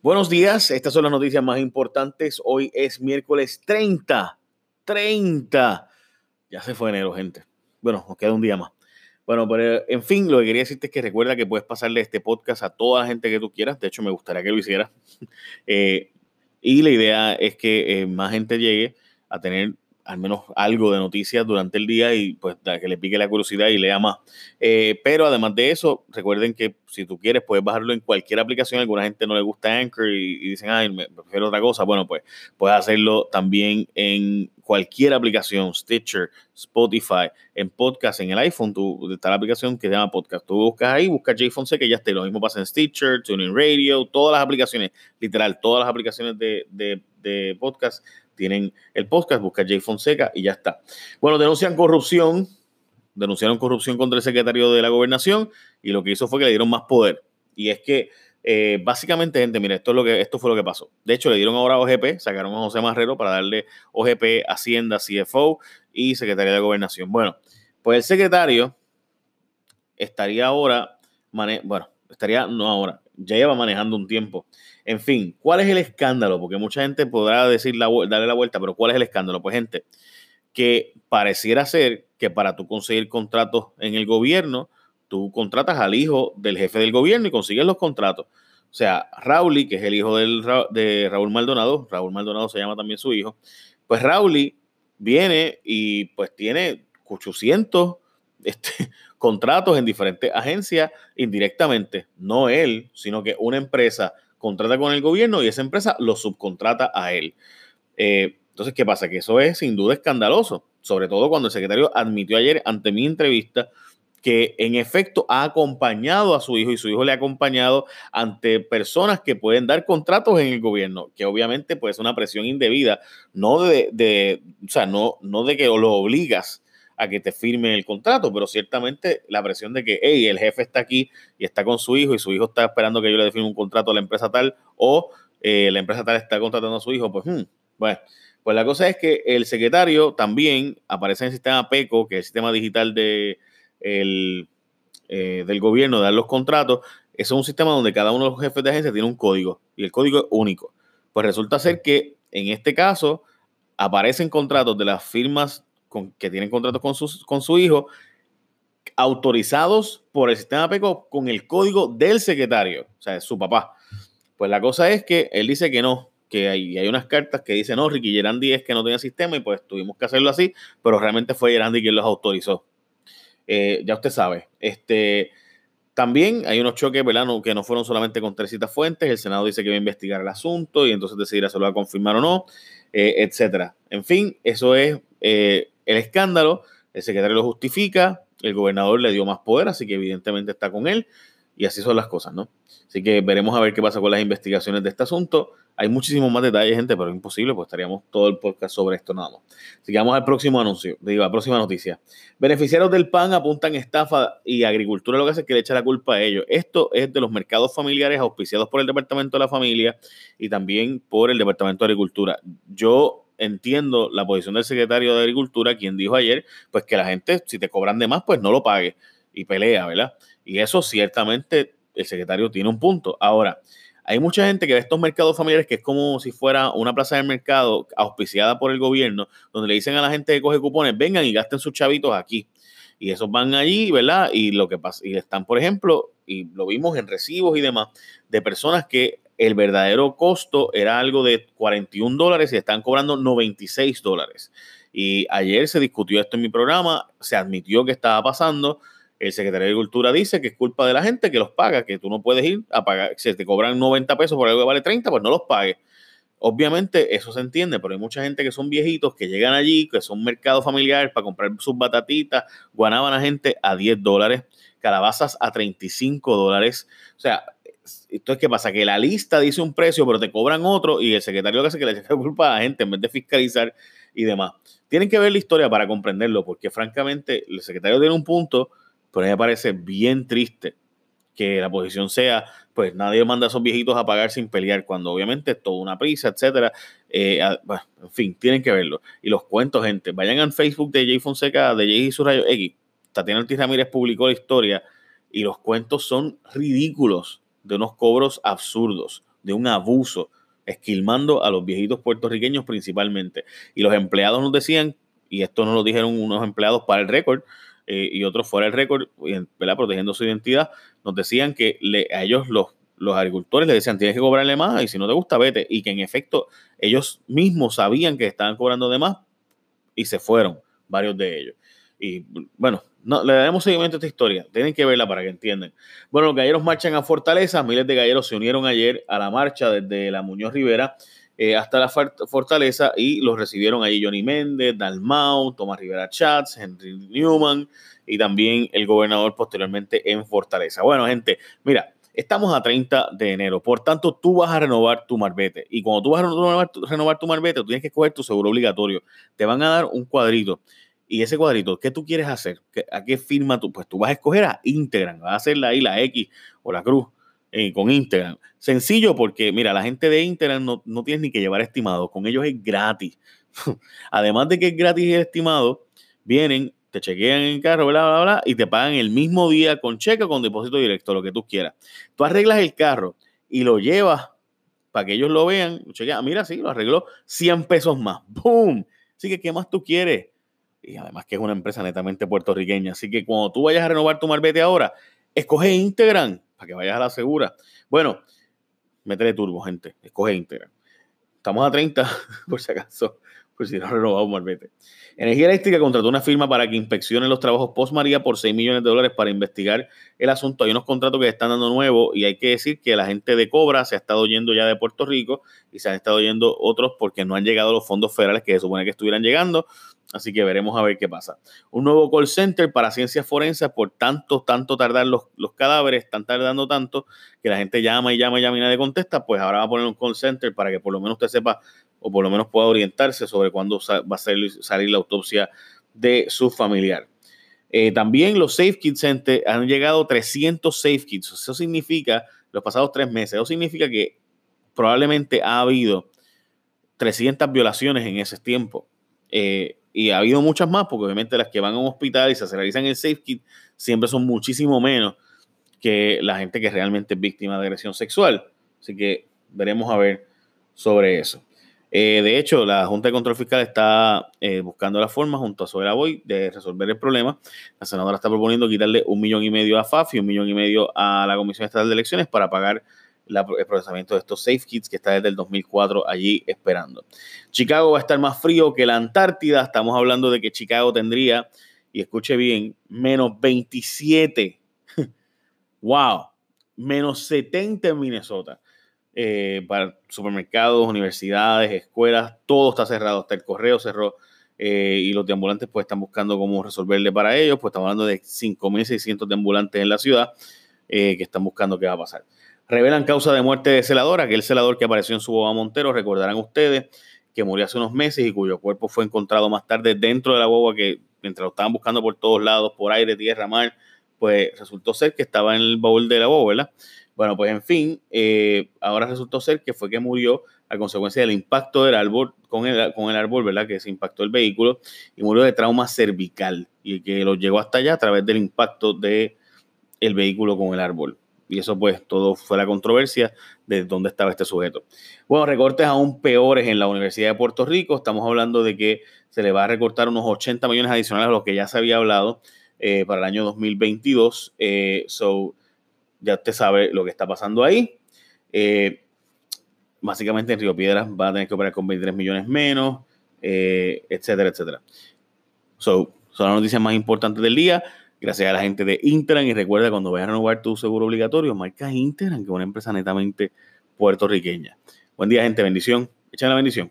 Buenos días, estas son las noticias más importantes. Hoy es miércoles 30, 30. Ya se fue enero, gente. Bueno, nos queda un día más. Bueno, pero en fin, lo que quería decirte es que recuerda que puedes pasarle este podcast a toda la gente que tú quieras. De hecho, me gustaría que lo hicieras. Eh, y la idea es que eh, más gente llegue a tener al menos algo de noticias durante el día y pues que le pique la curiosidad y lea más. Eh, pero además de eso, recuerden que si tú quieres puedes bajarlo en cualquier aplicación. Alguna gente no le gusta Anchor y, dicen, ay, me prefiero otra cosa. Bueno, pues puedes hacerlo también en cualquier aplicación, Stitcher, Spotify, en podcast, en el iPhone, tú, está la aplicación que se llama podcast. Tú buscas ahí, buscas Jay Fonseca y ya está. Lo mismo pasa en Stitcher, TuneIn Radio, todas las aplicaciones, literal, todas las aplicaciones de, de podcast tienen el podcast, busca Jay Fonseca y ya está. Bueno, denuncian corrupción, denunciaron corrupción contra el secretario de la gobernación y lo que hizo fue que le dieron más poder. Y es que eh, básicamente, gente, mira, esto, es lo que, esto fue lo que pasó. De hecho, le dieron ahora OGP, sacaron a José Marrero para darle OGP, Hacienda, CFO y Secretaría de Gobernación. Bueno, pues el secretario estaría ahora, bueno, estaría, no ahora, ya lleva manejando un tiempo. En fin, ¿cuál es el escándalo? Porque mucha gente podrá decir la, darle la vuelta, pero ¿cuál es el escándalo? Pues gente, que pareciera ser que para tú conseguir contratos en el gobierno, tú contratas al hijo del jefe del gobierno y consigues los contratos. O sea, Rauli, que es el hijo del, de Raúl Maldonado, Raúl Maldonado se llama también su hijo, pues Rauli viene y pues tiene 800 este, contratos en diferentes agencias indirectamente, no él, sino que una empresa contrata con el gobierno y esa empresa lo subcontrata a él. Eh, entonces, ¿qué pasa? Que eso es sin duda escandaloso, sobre todo cuando el secretario admitió ayer ante mi entrevista que en efecto ha acompañado a su hijo y su hijo le ha acompañado ante personas que pueden dar contratos en el gobierno, que obviamente pues es una presión indebida, no de, de o sea, no, no de que lo obligas a que te firme el contrato, pero ciertamente la presión de que, hey, el jefe está aquí y está con su hijo y su hijo está esperando que yo le firme un contrato a la empresa tal o eh, la empresa tal está contratando a su hijo, pues, hmm, bueno, pues la cosa es que el secretario también aparece en el sistema PECO, que es el sistema digital de, el, eh, del gobierno, de dar los contratos. Es un sistema donde cada uno de los jefes de agencia tiene un código y el código es único. Pues resulta ser que en este caso aparecen contratos de las firmas que tienen contratos con, con su hijo, autorizados por el sistema PECO con el código del secretario, o sea, su papá. Pues la cosa es que él dice que no, que hay, hay unas cartas que dicen, no, Ricky Gerandi es que no tenía sistema y pues tuvimos que hacerlo así, pero realmente fue Gerandi quien los autorizó. Eh, ya usted sabe. Este, también hay unos choques, ¿verdad? que no fueron solamente con tres citas fuentes. El Senado dice que va a investigar el asunto y entonces decidirá si lo va a confirmar o no, eh, etcétera. En fin, eso es eh, el escándalo, el secretario lo justifica, el gobernador le dio más poder, así que evidentemente está con él, y así son las cosas, ¿no? Así que veremos a ver qué pasa con las investigaciones de este asunto. Hay muchísimos más detalles, gente, pero es imposible, pues estaríamos todo el podcast sobre esto nada más. Así que vamos al próximo anuncio, digo, a la próxima noticia. Beneficiarios del PAN apuntan estafa y agricultura lo que hace es que le echa la culpa a ellos. Esto es de los mercados familiares auspiciados por el Departamento de la Familia y también por el Departamento de Agricultura. Yo entiendo la posición del secretario de Agricultura, quien dijo ayer, pues que la gente, si te cobran de más, pues no lo pague y pelea, ¿verdad? Y eso ciertamente el secretario tiene un punto. Ahora, hay mucha gente que ve estos mercados familiares que es como si fuera una plaza de mercado auspiciada por el gobierno, donde le dicen a la gente que coge cupones, vengan y gasten sus chavitos aquí. Y esos van allí, ¿verdad? Y lo que pasa, y están, por ejemplo, y lo vimos en recibos y demás, de personas que el verdadero costo era algo de 41 dólares y están cobrando 96 dólares. Y ayer se discutió esto en mi programa, se admitió que estaba pasando. El secretario de Agricultura dice que es culpa de la gente que los paga, que tú no puedes ir a pagar, si te cobran 90 pesos por algo que vale 30, pues no los pagues. Obviamente eso se entiende, pero hay mucha gente que son viejitos que llegan allí, que son mercados familiares para comprar sus batatitas, guanábana gente a 10 dólares, calabazas a 35 dólares. O sea, entonces, ¿qué pasa? Que la lista dice un precio, pero te cobran otro y el secretario hace que le echa culpa a la gente en vez de fiscalizar y demás. Tienen que ver la historia para comprenderlo, porque francamente el secretario tiene un punto, pero me parece bien triste que la posición sea, pues nadie manda a esos viejitos a pagar sin pelear, cuando obviamente es toda una prisa, etcétera. Eh, bueno, en fin, tienen que verlo. Y los cuentos, gente, vayan al Facebook de Jay Fonseca, de Jay y su rayo X. Tatiana Ortiz Ramírez publicó la historia y los cuentos son ridículos de unos cobros absurdos, de un abuso, esquilmando a los viejitos puertorriqueños principalmente. Y los empleados nos decían, y esto nos lo dijeron unos empleados para el récord, eh, y otros fuera del récord, protegiendo su identidad, nos decían que a ellos los, los agricultores les decían tienes que cobrarle más y si no te gusta vete. Y que en efecto ellos mismos sabían que estaban cobrando de más y se fueron, varios de ellos. Y bueno, no, le daremos seguimiento a esta historia. Tienen que verla para que entiendan. Bueno, los galleros marchan a Fortaleza. Miles de galleros se unieron ayer a la marcha desde la Muñoz Rivera eh, hasta la Fortaleza y los recibieron allí Johnny Méndez, Dalmau, Tomás Rivera Chats, Henry Newman y también el gobernador posteriormente en Fortaleza. Bueno, gente, mira, estamos a 30 de enero, por tanto tú vas a renovar tu marbete y cuando tú vas a renovar, renovar tu marbete, tú tienes que escoger tu seguro obligatorio. Te van a dar un cuadrito y ese cuadrito, ¿qué tú quieres hacer? ¿A qué firma tú? Pues tú vas a escoger a Integran, vas a hacer ahí la X o la cruz eh, con Integran. Sencillo porque, mira, la gente de Integran no, no tienes ni que llevar estimado, con ellos es gratis. Además de que es gratis el estimado, vienen, te chequean el carro, bla, bla, bla, y te pagan el mismo día con cheque o con depósito directo, lo que tú quieras. Tú arreglas el carro y lo llevas para que ellos lo vean, chequean, ah, mira, sí, lo arregló 100 pesos más. ¡Boom! Así que, ¿qué más tú quieres? Y además que es una empresa netamente puertorriqueña. Así que cuando tú vayas a renovar tu marbete ahora, escoge Integran para que vayas a la segura. Bueno, métele turbo, gente. Escoge Integran. Estamos a 30, por si acaso, por si no has renovado. Energía Eléctrica contrató una firma para que inspeccione los trabajos post María por 6 millones de dólares para investigar el asunto. Hay unos contratos que están dando nuevos y hay que decir que la gente de Cobra se ha estado yendo ya de Puerto Rico y se han estado yendo otros porque no han llegado los fondos federales que se supone que estuvieran llegando. Así que veremos a ver qué pasa. Un nuevo call center para ciencias forenses por tanto, tanto tardar los, los cadáveres, están tardando tanto que la gente llama y llama y llama y nadie contesta, pues ahora va a poner un call center para que por lo menos usted sepa o por lo menos pueda orientarse sobre cuándo va a salir, salir la autopsia de su familiar. Eh, también los Safe Kids Center han llegado 300 Safe Kids. Eso significa, los pasados tres meses, eso significa que probablemente ha habido 300 violaciones en ese tiempo. Eh, y ha habido muchas más, porque obviamente las que van a un hospital y se realizan el safe kit siempre son muchísimo menos que la gente que realmente es víctima de agresión sexual. Así que veremos a ver sobre eso. Eh, de hecho, la Junta de Control Fiscal está eh, buscando la forma, junto a Sobera Boy, de resolver el problema. La senadora está proponiendo quitarle un millón y medio a FAF y un millón y medio a la Comisión Estatal de Elecciones para pagar el procesamiento de estos safe kits que está desde el 2004 allí esperando. Chicago va a estar más frío que la Antártida. Estamos hablando de que Chicago tendría, y escuche bien, menos 27. ¡Wow! Menos 70 en Minnesota. Eh, para supermercados, universidades, escuelas, todo está cerrado. Hasta el correo cerró. Eh, y los de ambulantes pues están buscando cómo resolverle para ellos. Pues estamos hablando de 5.600 de ambulantes en la ciudad eh, que están buscando qué va a pasar. Revelan causa de muerte de celadora, que el celador que apareció en su boba Montero, recordarán ustedes que murió hace unos meses y cuyo cuerpo fue encontrado más tarde dentro de la boba que mientras lo estaban buscando por todos lados, por aire, tierra, mar, pues resultó ser que estaba en el baúl de la boba, ¿verdad? Bueno, pues en fin, eh, ahora resultó ser que fue que murió a consecuencia del impacto del árbol con el, con el árbol, ¿verdad? Que se impactó el vehículo y murió de trauma cervical y que lo llegó hasta allá a través del impacto del el vehículo con el árbol. Y eso pues todo fue la controversia de dónde estaba este sujeto. Bueno, recortes aún peores en la Universidad de Puerto Rico. Estamos hablando de que se le va a recortar unos 80 millones adicionales a los que ya se había hablado eh, para el año 2022. Eh, so, ya usted sabe lo que está pasando ahí. Eh, básicamente en Río Piedras va a tener que operar con 23 millones menos, etcétera, etcétera. So, son las noticias más importantes del día. Gracias a la gente de Interan. Y recuerda, cuando vayas a renovar tu seguro obligatorio, marca Interan, que es una empresa netamente puertorriqueña. Buen día, gente. Bendición. Echen la bendición.